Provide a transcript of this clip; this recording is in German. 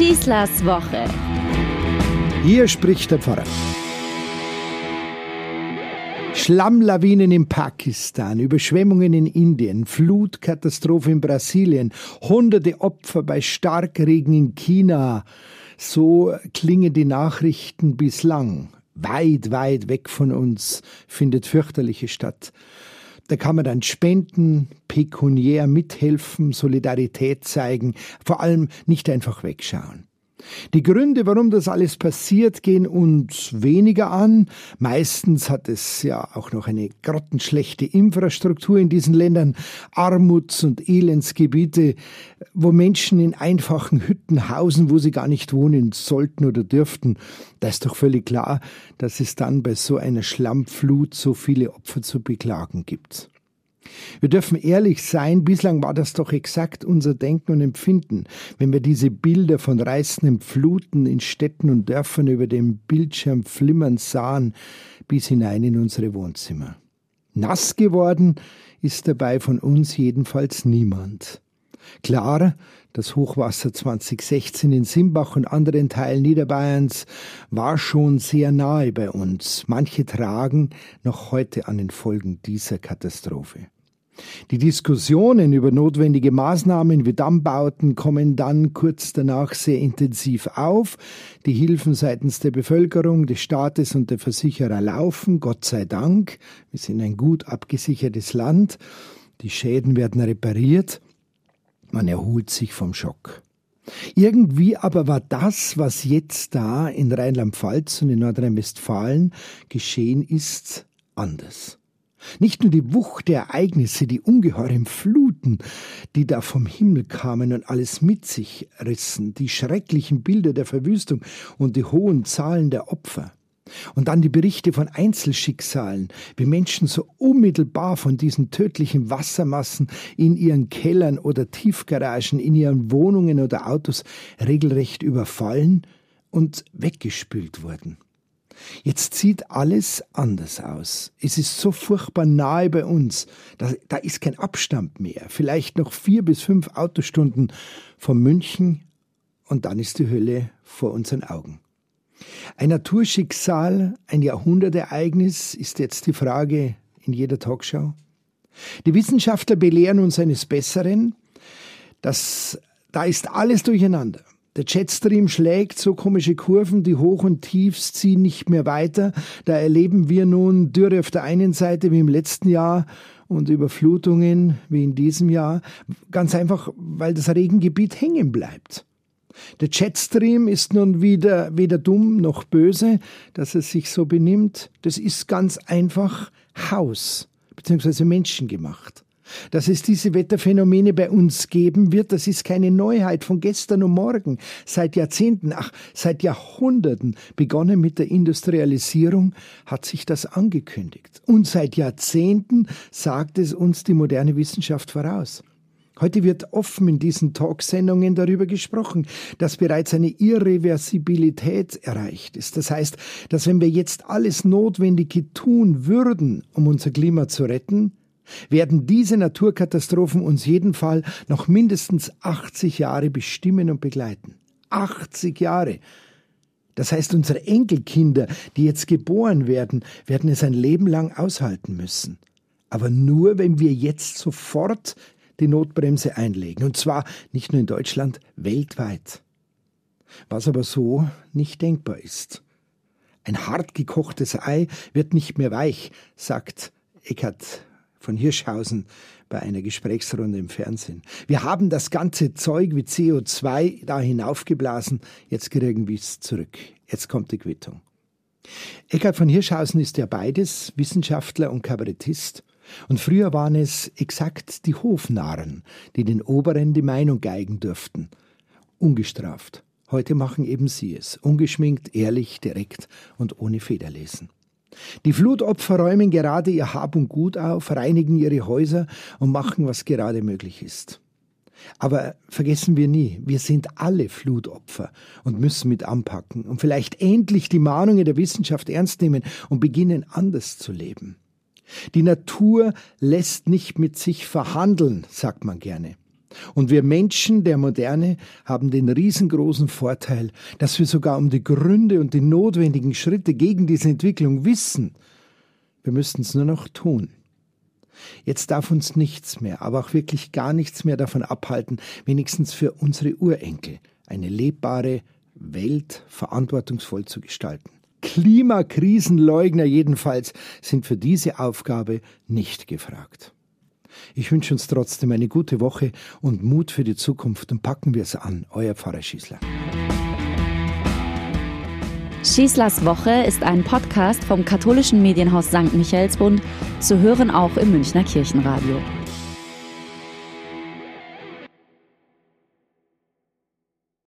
Schießlers Woche. Hier spricht der Pfarrer. Schlammlawinen in Pakistan, Überschwemmungen in Indien, Flutkatastrophe in Brasilien, hunderte Opfer bei Starkregen in China. So klingen die Nachrichten bislang. Weit, weit weg von uns findet fürchterliche statt. Da kann man dann spenden, pekuniär mithelfen, Solidarität zeigen, vor allem nicht einfach wegschauen. Die Gründe, warum das alles passiert, gehen uns weniger an. Meistens hat es ja auch noch eine grottenschlechte Infrastruktur in diesen Ländern, Armuts- und Elendsgebiete, wo Menschen in einfachen Hütten hausen, wo sie gar nicht wohnen sollten oder dürften. Da ist doch völlig klar, dass es dann bei so einer Schlammflut so viele Opfer zu beklagen gibt. Wir dürfen ehrlich sein, bislang war das doch exakt unser Denken und Empfinden, wenn wir diese Bilder von reißenden Fluten in Städten und Dörfern über dem Bildschirm flimmern sahen, bis hinein in unsere Wohnzimmer. Nass geworden ist dabei von uns jedenfalls niemand. Klar, das Hochwasser 2016 in Simbach und anderen Teilen Niederbayerns war schon sehr nahe bei uns. Manche tragen noch heute an den Folgen dieser Katastrophe. Die Diskussionen über notwendige Maßnahmen wie Dammbauten kommen dann kurz danach sehr intensiv auf. Die Hilfen seitens der Bevölkerung, des Staates und der Versicherer laufen, Gott sei Dank. Wir sind ein gut abgesichertes Land. Die Schäden werden repariert. Man erholt sich vom Schock. Irgendwie aber war das, was jetzt da in Rheinland-Pfalz und in Nordrhein-Westfalen geschehen ist, anders. Nicht nur die Wucht der Ereignisse, die ungeheuren Fluten, die da vom Himmel kamen und alles mit sich rissen, die schrecklichen Bilder der Verwüstung und die hohen Zahlen der Opfer. Und dann die Berichte von Einzelschicksalen, wie Menschen so unmittelbar von diesen tödlichen Wassermassen in ihren Kellern oder Tiefgaragen, in ihren Wohnungen oder Autos regelrecht überfallen und weggespült wurden. Jetzt sieht alles anders aus. Es ist so furchtbar nahe bei uns. Da, da ist kein Abstand mehr. Vielleicht noch vier bis fünf Autostunden von München und dann ist die Hölle vor unseren Augen. Ein Naturschicksal, ein Jahrhundertereignis ist jetzt die Frage in jeder Talkshow. Die Wissenschaftler belehren uns eines Besseren. Das, da ist alles durcheinander. Der Jetstream schlägt so komische Kurven, die Hoch- und Tiefs ziehen nicht mehr weiter. Da erleben wir nun Dürre auf der einen Seite wie im letzten Jahr und Überflutungen wie in diesem Jahr. Ganz einfach, weil das Regengebiet hängen bleibt. Der Jetstream ist nun wieder weder dumm noch böse, dass er sich so benimmt. Das ist ganz einfach Haus bzw. menschengemacht. Dass es diese Wetterphänomene bei uns geben wird, das ist keine Neuheit von gestern und morgen. Seit Jahrzehnten, ach, seit Jahrhunderten, begonnen mit der Industrialisierung, hat sich das angekündigt. Und seit Jahrzehnten sagt es uns die moderne Wissenschaft voraus. Heute wird offen in diesen Talksendungen darüber gesprochen, dass bereits eine Irreversibilität erreicht ist. Das heißt, dass wenn wir jetzt alles Notwendige tun würden, um unser Klima zu retten, werden diese Naturkatastrophen uns jeden Fall noch mindestens 80 Jahre bestimmen und begleiten. 80 Jahre. Das heißt, unsere Enkelkinder, die jetzt geboren werden, werden es ein Leben lang aushalten müssen. Aber nur, wenn wir jetzt sofort die Notbremse einlegen. Und zwar nicht nur in Deutschland, weltweit. Was aber so nicht denkbar ist. Ein hart gekochtes Ei wird nicht mehr weich, sagt Eckhard von Hirschhausen bei einer Gesprächsrunde im Fernsehen. Wir haben das ganze Zeug wie CO2 da hinaufgeblasen, jetzt kriegen wir es zurück. Jetzt kommt die Quittung. Eckhard von Hirschhausen ist ja beides, Wissenschaftler und Kabarettist. Und früher waren es exakt die Hofnarren, die den Oberen die Meinung geigen durften. Ungestraft. Heute machen eben sie es. Ungeschminkt, ehrlich, direkt und ohne Federlesen. Die Flutopfer räumen gerade ihr Hab und Gut auf, reinigen ihre Häuser und machen, was gerade möglich ist. Aber vergessen wir nie, wir sind alle Flutopfer und müssen mit anpacken und vielleicht endlich die Mahnungen der Wissenschaft ernst nehmen und beginnen anders zu leben. Die Natur lässt nicht mit sich verhandeln, sagt man gerne. Und wir Menschen der Moderne haben den riesengroßen Vorteil, dass wir sogar um die Gründe und die notwendigen Schritte gegen diese Entwicklung wissen. Wir müssten es nur noch tun. Jetzt darf uns nichts mehr, aber auch wirklich gar nichts mehr davon abhalten, wenigstens für unsere Urenkel eine lebbare Welt verantwortungsvoll zu gestalten. Klimakrisenleugner jedenfalls sind für diese Aufgabe nicht gefragt. Ich wünsche uns trotzdem eine gute Woche und Mut für die Zukunft und packen wir es an. Euer Pfarrer Schießler. Schießlers Woche ist ein Podcast vom katholischen Medienhaus St. Michaelsbund, zu hören auch im Münchner Kirchenradio.